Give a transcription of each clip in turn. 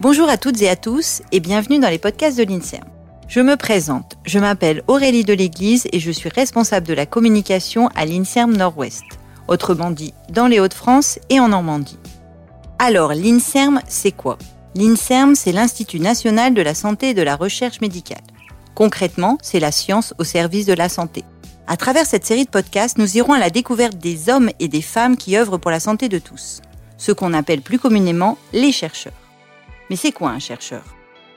Bonjour à toutes et à tous et bienvenue dans les podcasts de l'INSERM. Je me présente, je m'appelle Aurélie de l'Église et je suis responsable de la communication à l'INSERM Nord-Ouest, autrement dit dans les Hauts-de-France et en Normandie. Alors, l'INSERM, c'est quoi? L'INSERM, c'est l'Institut national de la santé et de la recherche médicale. Concrètement, c'est la science au service de la santé. À travers cette série de podcasts, nous irons à la découverte des hommes et des femmes qui œuvrent pour la santé de tous, ce qu'on appelle plus communément les chercheurs. Mais c'est quoi un chercheur?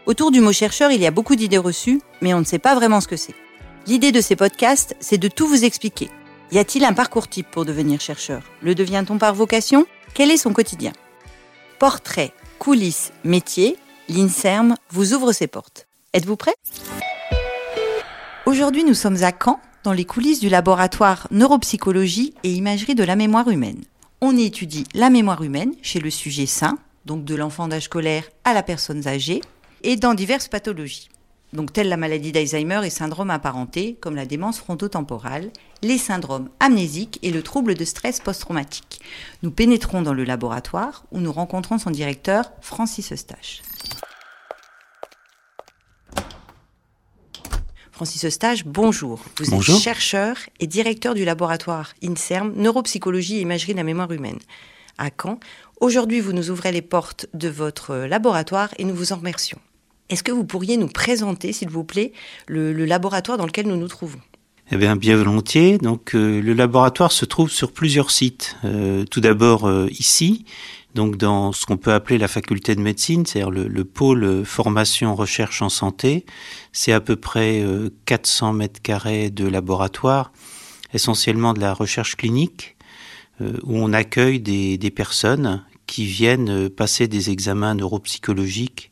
Autour du mot chercheur, il y a beaucoup d'idées reçues, mais on ne sait pas vraiment ce que c'est. L'idée de ces podcasts, c'est de tout vous expliquer. Y a-t-il un parcours type pour devenir chercheur? Le devient-on par vocation? Quel est son quotidien? Portrait, coulisses, métier, l'INSERM vous ouvre ses portes. Êtes-vous prêts Aujourd'hui, nous sommes à Caen, dans les coulisses du laboratoire neuropsychologie et imagerie de la mémoire humaine. On y étudie la mémoire humaine chez le sujet sain, donc de l'enfant d'âge scolaire à la personne âgée, et dans diverses pathologies. Donc telles la maladie d'Alzheimer et syndromes apparentés, comme la démence frontotemporale, les syndromes amnésiques et le trouble de stress post-traumatique. Nous pénétrons dans le laboratoire où nous rencontrons son directeur, Francis Eustache. Francis Eustache, bonjour. Vous êtes chercheur et directeur du laboratoire INSERM, Neuropsychologie et Imagerie de la mémoire humaine à Caen. Aujourd'hui, vous nous ouvrez les portes de votre laboratoire et nous vous en remercions. Est-ce que vous pourriez nous présenter, s'il vous plaît, le, laboratoire dans lequel nous nous trouvons? Eh bien, bien volontiers. Donc, euh, le laboratoire se trouve sur plusieurs sites. Euh, tout d'abord euh, ici, donc dans ce qu'on peut appeler la faculté de médecine, c'est-à-dire le, le, pôle formation recherche en santé. C'est à peu près 400 mètres carrés de laboratoire, essentiellement de la recherche clinique, où on accueille des personnes qui viennent passer des examens neuropsychologiques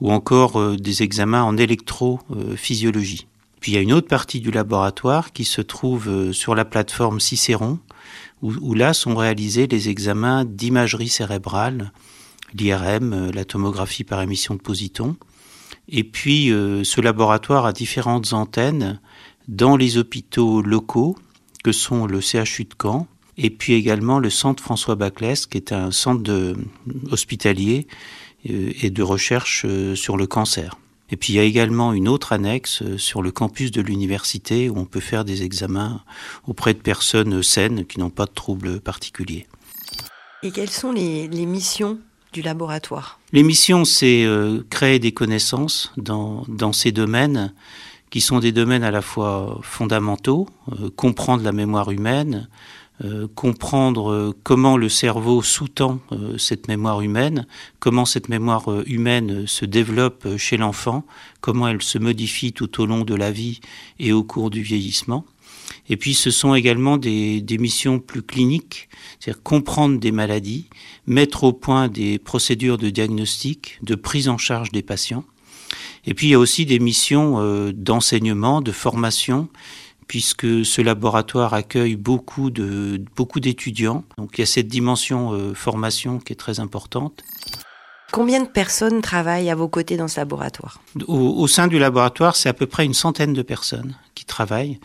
ou encore euh, des examens en électrophysiologie. Puis il y a une autre partie du laboratoire qui se trouve euh, sur la plateforme Cicéron, où, là sont réalisés les examens d'imagerie cérébrale, l'IRM, euh, la tomographie par émission de positons. Et puis ce laboratoire a différentes antennes dans les hôpitaux locaux, que sont le CHU de Caen, et puis également le centre François Baclès, qui est un centre de, hospitalier euh, et de recherche euh, sur le cancer. Et puis il y a également une autre annexe euh, sur le campus de l'université où on peut faire des examens auprès de personnes saines qui n'ont pas de troubles particuliers. Et quelles sont les, missions du laboratoire? Les missions, c'est créer des connaissances dans, dans ces domaines qui sont des domaines à la fois fondamentaux, comprendre la mémoire humaine, euh, comprendre euh, comment le cerveau sous-tend euh, cette mémoire humaine, comment cette mémoire humaine se développe chez l'enfant, comment elle se modifie tout au long de la vie et au cours du vieillissement. Et puis ce sont également des, des missions plus cliniques, c'est-à-dire comprendre des maladies, mettre au point des procédures de diagnostic, de prise en charge des patients. Et puis il y a aussi des missions d'enseignement, de formation, puisque ce laboratoire accueille beaucoup de beaucoup d'étudiants. Donc il y a cette dimension euh, formation qui est très importante. Combien de personnes travaillent à vos côtés dans ce laboratoire? Au, sein du laboratoire, c'est à peu près une centaine de personnes qui travaillent,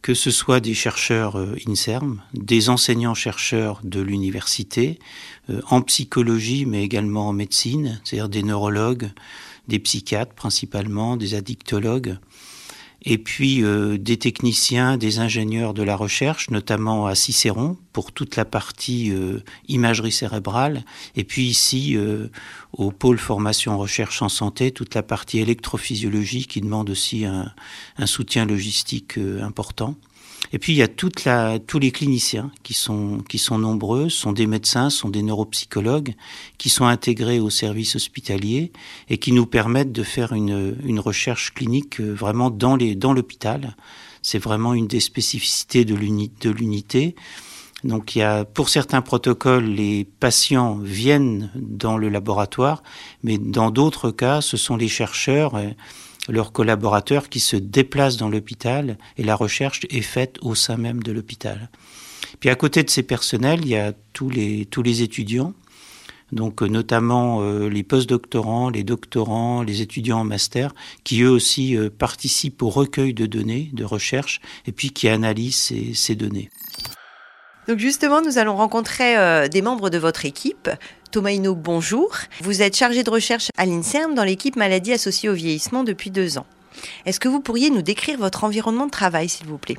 que ce soit des chercheurs euh, INSERM, des enseignants-chercheurs de l'université, euh, en psychologie, mais également en médecine, c'est-à-dire des neurologues, des psychiatres principalement, des addictologues, et puis euh, des techniciens, des ingénieurs de la recherche, notamment à Cicéron pour toute la partie euh, imagerie cérébrale, et puis ici euh, au pôle formation recherche en santé, toute la partie électrophysiologie qui demande aussi un, un soutien logistique important. Et puis il y a toute la, tous les cliniciens qui sont, qui sont nombreux, sont des médecins, sont des neuropsychologues, qui sont intégrés au service hospitalier et qui nous permettent de faire une, une recherche clinique euh, vraiment dans dans l'hôpital. C'est vraiment une des spécificités de l'unité. Donc il y a, pour certains protocoles, les patients viennent dans le laboratoire, mais dans d'autres cas, ce sont les chercheurs leurs collaborateurs qui se déplacent dans l'hôpital et la recherche est faite au sein même de l'hôpital. Puis à côté de ces personnels, il y a tous les, tous les étudiants, donc euh, notamment euh, les postdoctorants, les doctorants, les étudiants en master, qui eux aussi euh, participent au recueil de données de recherche et puis qui analysent ces, ces données. Donc justement, nous allons rencontrer euh, des membres de votre équipe. Thomas Hino, bonjour. Vous êtes chargé de recherche à l'INSERM dans l'équipe maladie associée au vieillissement depuis deux ans. Est-ce que vous pourriez nous décrire votre environnement de travail, s'il vous plaît?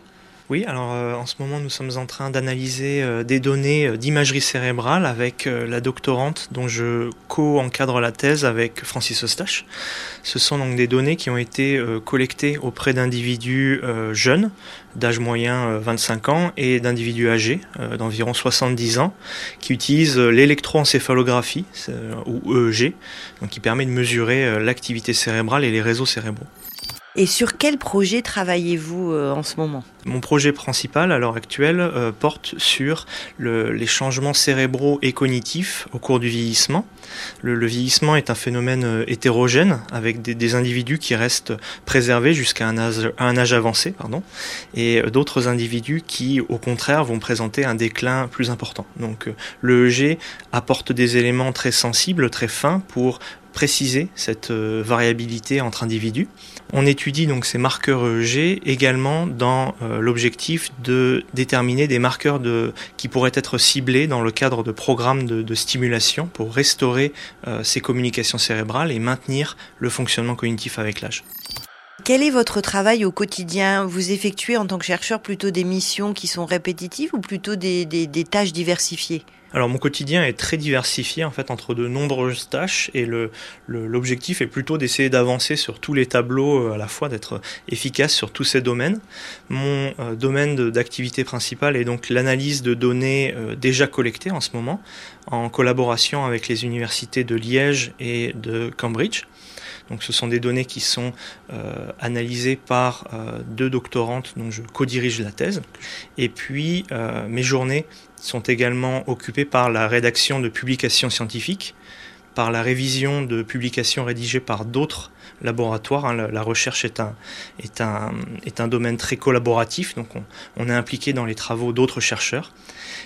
Oui, alors euh, en ce moment nous sommes en train d'analyser euh, des données euh, d'imagerie cérébrale avec la doctorante dont je co-encadre la thèse avec Francis Eustache. Ce sont donc des données qui ont été collectées auprès d'individus jeunes, d'âge moyen 25 ans, et d'individus âgés d'environ 70 ans, qui utilisent l'électroencéphalographie ou EEG, qui permet de mesurer l'activité cérébrale et les réseaux cérébraux. Et sur quel projet travaillez-vous euh, en ce moment? Mon projet principal à l'heure actuelle euh, porte sur les changements cérébraux et cognitifs au cours du vieillissement. Le, vieillissement est un phénomène euh, hétérogène avec des, individus qui restent préservés jusqu'à un âge, avancé pardon, et d'autres individus qui au contraire vont présenter un déclin plus important. Donc l'EEG apporte des éléments très sensibles, très fins pour préciser cette euh, variabilité entre individus. On étudie donc ces marqueurs EEG également dans euh, l'objectif de déterminer des marqueurs qui pourraient être ciblés dans le cadre de programmes de, stimulation pour restaurer euh, ces communications cérébrales et maintenir le fonctionnement cognitif avec l'âge. Quel est votre travail au quotidien Vous effectuez en tant que chercheur plutôt des missions qui sont répétitives ou plutôt des, tâches diversifiées alors mon quotidien est très diversifié en fait entre de nombreuses tâches et l'objectif est plutôt d'essayer d'avancer sur tous les tableaux euh, à la fois, d'être efficace sur tous ces domaines. Mon euh, domaine d'activité principale est donc l'analyse de données euh, déjà collectées en ce moment en collaboration avec les universités de Liège et de Cambridge. Donc ce sont des données qui sont euh, analysées par euh, deux doctorantes dont je co-dirige la thèse. Et puis euh, mes journées sont également occupées par la rédaction de publications scientifiques, par la révision de publications rédigées par d'autres laboratoires. Hein. La, recherche est un, est, un, est un domaine très collaboratif, donc on, est impliqué dans les travaux d'autres chercheurs.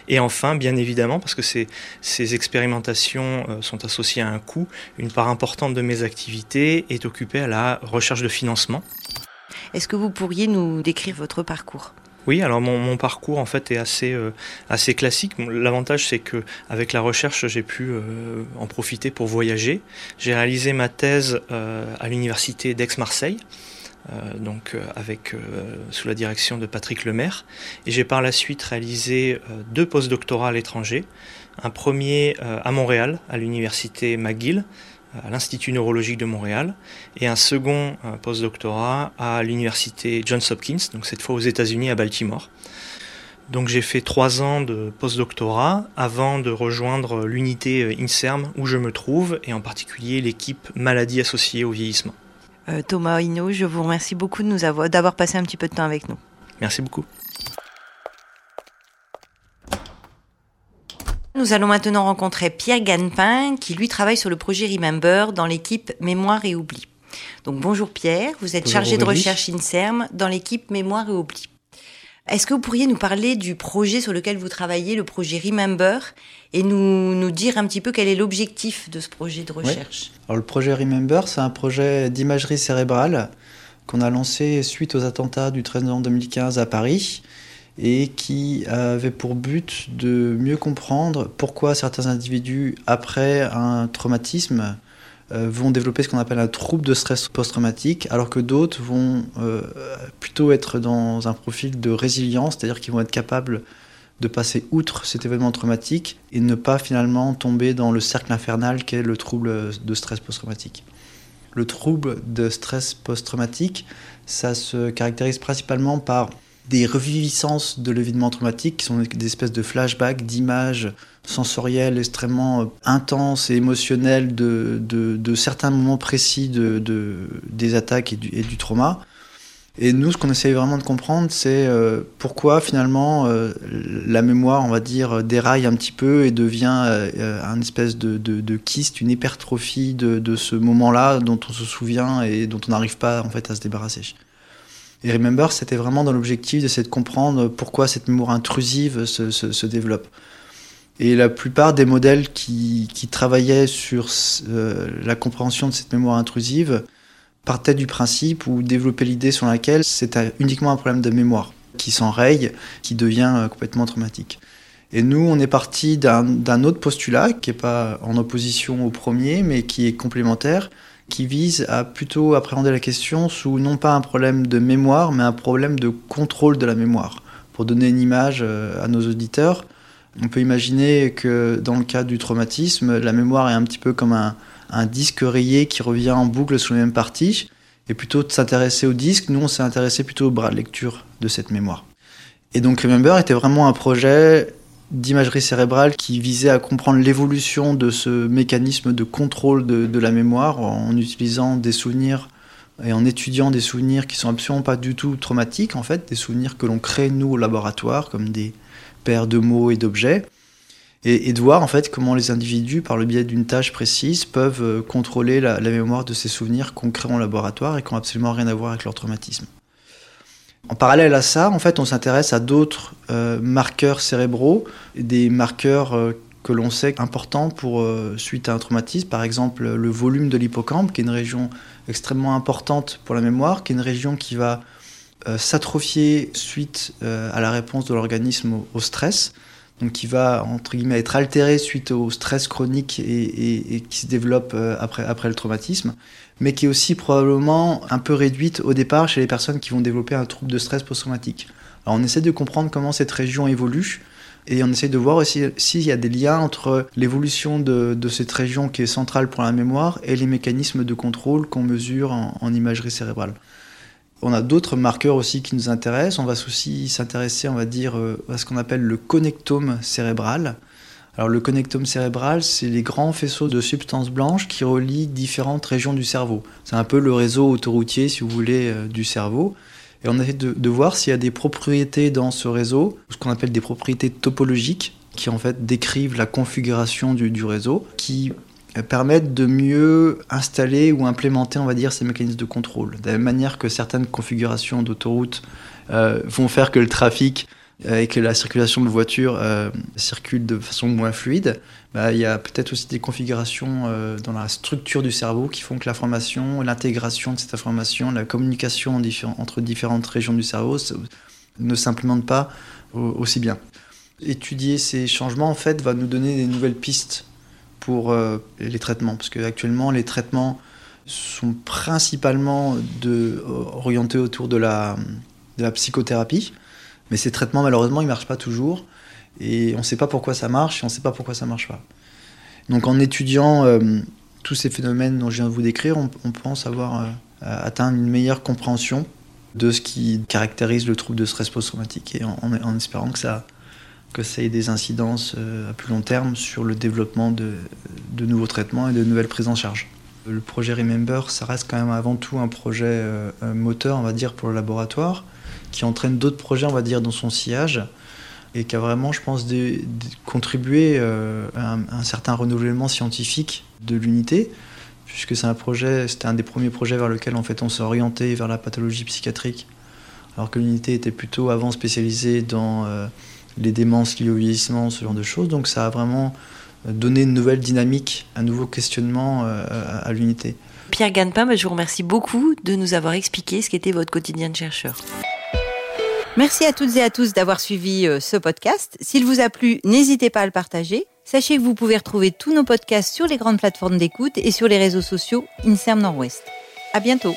Et enfin, bien évidemment, parce que ces, ces expérimentations euh, sont associées à un coût, une part importante de mes activités est occupée à la recherche de financement. Est-ce que vous pourriez nous décrire votre parcours? Oui, alors mon, parcours en fait est assez euh, classique. L'avantage c'est que avec la recherche j'ai pu euh, en profiter pour voyager. J'ai réalisé ma thèse à l'université d'Aix-Marseille euh, donc euh, avec euh, sous la direction de Patrick Lemaire. Et j'ai par la suite réalisé deux postdoctorats à l'étranger. Un premier à Montréal, à l'université McGill, à l'Institut neurologique de Montréal, et un second postdoctorat à l'université Johns Hopkins, donc cette fois aux États-Unis à Baltimore. Donc j'ai fait trois ans de postdoctorat avant de rejoindre l'unité INSERM où je me trouve, et en particulier l'équipe maladie associée au vieillissement. Euh, Thomas Hino, je vous remercie beaucoup de nous avoir d'avoir passé un petit peu de temps avec nous. Merci beaucoup. Nous allons maintenant rencontrer Pierre Ganepin, qui lui travaille sur le projet Remember dans l'équipe Mémoire et Oubli. Donc bonjour Pierre, vous êtes chargé de recherche INSERM dans l'équipe Mémoire et Oubli. Est-ce que vous pourriez nous parler du projet sur lequel vous travaillez, le projet Remember, et nous, nous dire un petit peu quel est l'objectif de ce projet de recherche? Alors, Le projet Remember, c'est un projet d'imagerie cérébrale qu'on a lancé suite aux attentats du 13 novembre 2015 à Paris et qui avait pour but de mieux comprendre pourquoi certains individus, après un traumatisme, euh, vont développer ce qu'on appelle un trouble de stress post-traumatique, alors que d'autres vont euh, plutôt être dans un profil de résilience, c'est-à-dire qu'ils vont être capables de passer outre cet événement traumatique et ne pas finalement tomber dans le cercle infernal qu'est le trouble de stress post-traumatique. Le trouble de stress post-traumatique, ça se caractérise principalement par des reviviscences de l'événement traumatique qui sont des espèces de flashbacks, d'images sensorielles extrêmement euh, intenses et émotionnelles de, de, certains moments précis de, des attaques et du, et du, trauma. Et nous, ce qu'on essaye vraiment de comprendre, c'est euh, pourquoi finalement euh, la mémoire, on va dire, déraille un petit peu et devient un espèce de, de, kyste, une hypertrophie de, ce moment-là dont on se souvient et dont on n'arrive pas en fait à se débarrasser. Et Remember, c'était vraiment dans l'objectif d'essayer de comprendre pourquoi cette mémoire intrusive se, développe. Et la plupart des modèles qui, travaillaient sur euh, la compréhension de cette mémoire intrusive partaient du principe ou développaient l'idée sur laquelle c'est uniquement un problème de mémoire qui s'enraye, qui devient euh, complètement traumatique. Et nous, on est parti d'un autre postulat qui n'est pas en opposition au premier, mais qui est complémentaire, qui vise à plutôt appréhender la question sous non pas un problème de mémoire, mais un problème de contrôle de la mémoire. Pour donner une image euh, à nos auditeurs, on peut imaginer que dans le cas du traumatisme, la mémoire est un petit peu comme un, disque rayé qui revient en boucle sur les mêmes parties. Et plutôt de s'intéresser au disque, nous on s'est intéressé plutôt au bras de lecture de cette mémoire. Et donc Remember était vraiment un projet d'imagerie cérébrale qui visait à comprendre l'évolution de ce mécanisme de contrôle de, la mémoire en utilisant des souvenirs et en étudiant des souvenirs qui sont absolument pas du tout traumatiques en fait, des souvenirs que l'on crée nous au laboratoire comme des paires de mots et d'objets et, de voir en fait comment les individus, par le biais d'une tâche précise, peuvent euh, contrôler la, mémoire de ces souvenirs qu'on crée en laboratoire et qui n'ont absolument rien à voir avec leur traumatisme. En parallèle à ça, en fait, on s'intéresse à d'autres euh, marqueurs cérébraux, des marqueurs euh, que l'on sait importants pour suite à un traumatisme, par exemple le volume de l'hippocampe, qui est une région extrêmement importante pour la mémoire, qui est une région qui va s'atrophier suite à la réponse de l'organisme au, stress. Donc qui va entre guillemets être altéré suite au stress chronique et, qui se développe euh, après, après le traumatisme, mais qui est aussi probablement un peu réduite au départ chez les personnes qui vont développer un trouble de stress post-traumatique. Alors on essaie de comprendre comment cette région évolue et on essaie de voir aussi s'il y a des liens entre l'évolution de, cette région qui est centrale pour la mémoire et les mécanismes de contrôle qu'on mesure en imagerie cérébrale. On a d'autres marqueurs aussi qui nous intéressent. On va aussi s'intéresser, on va dire, euh, à ce qu'on appelle le connectome cérébral. Alors le connectome cérébral, c'est les grands faisceaux de substances blanches qui relient différentes régions du cerveau. C'est un peu le réseau autoroutier, si vous voulez, euh, du cerveau. Et on essaie de, de voir s'il y a des propriétés dans ce réseau, ce qu'on appelle des propriétés topologiques, qui en fait décrivent la configuration du, réseau, qui permettent de mieux installer ou implémenter, on va dire, ces mécanismes de contrôle. De la même manière que certaines configurations d'autoroutes euh, vont faire que le trafic euh, et que la circulation de voitures euh, circule de façon moins fluide, bah, il y a peut-être aussi des configurations dans la structure du cerveau qui font que l'information, l'intégration de cette information, la communication entre différentes régions du cerveau ne s'implémente pas aussi bien. Étudier ces changements, en fait, va nous donner des nouvelles pistes pour euh, les traitements. Parce qu'actuellement, les traitements sont principalement de, orientés autour de la psychothérapie. Mais ces traitements, malheureusement, ils ne marchent pas toujours. Et on ne sait pas pourquoi ça marche et on ne sait pas pourquoi ça ne marche pas. Donc en étudiant euh, tous ces phénomènes dont je viens de vous décrire, on, pense avoir euh, atteint une meilleure compréhension de ce qui caractérise le trouble de stress post-traumatique et en espérant que ça que ça ait des incidences euh, à plus long terme sur le développement de, nouveaux traitements et de nouvelles prises en charge. Le projet Remember, ça reste quand même avant tout un projet moteur, on va dire, pour le laboratoire, qui entraîne d'autres projets, on va dire, dans son sillage, et qui a vraiment, je pense, contribué euh, à un, certain renouvellement scientifique de l'unité, puisque c'est un projet, c'était un des premiers projets vers lequel en fait on s'est orienté vers la pathologie psychiatrique, alors que l'unité était plutôt avant spécialisée dans les démences liées au vieillissement, ce genre de choses. Donc ça a vraiment donné une nouvelle dynamique, un nouveau questionnement euh, à, l'unité. Pierre Ganpin, bah, je vous remercie beaucoup de nous avoir expliqué ce qu'était votre quotidien de chercheur. Merci à toutes et à tous d'avoir suivi euh, ce podcast. S'il vous a plu, n'hésitez pas à le partager. Sachez que vous pouvez retrouver tous nos podcasts sur les grandes plateformes d'écoute et sur les réseaux sociaux INSERM Nord-Ouest. À bientôt.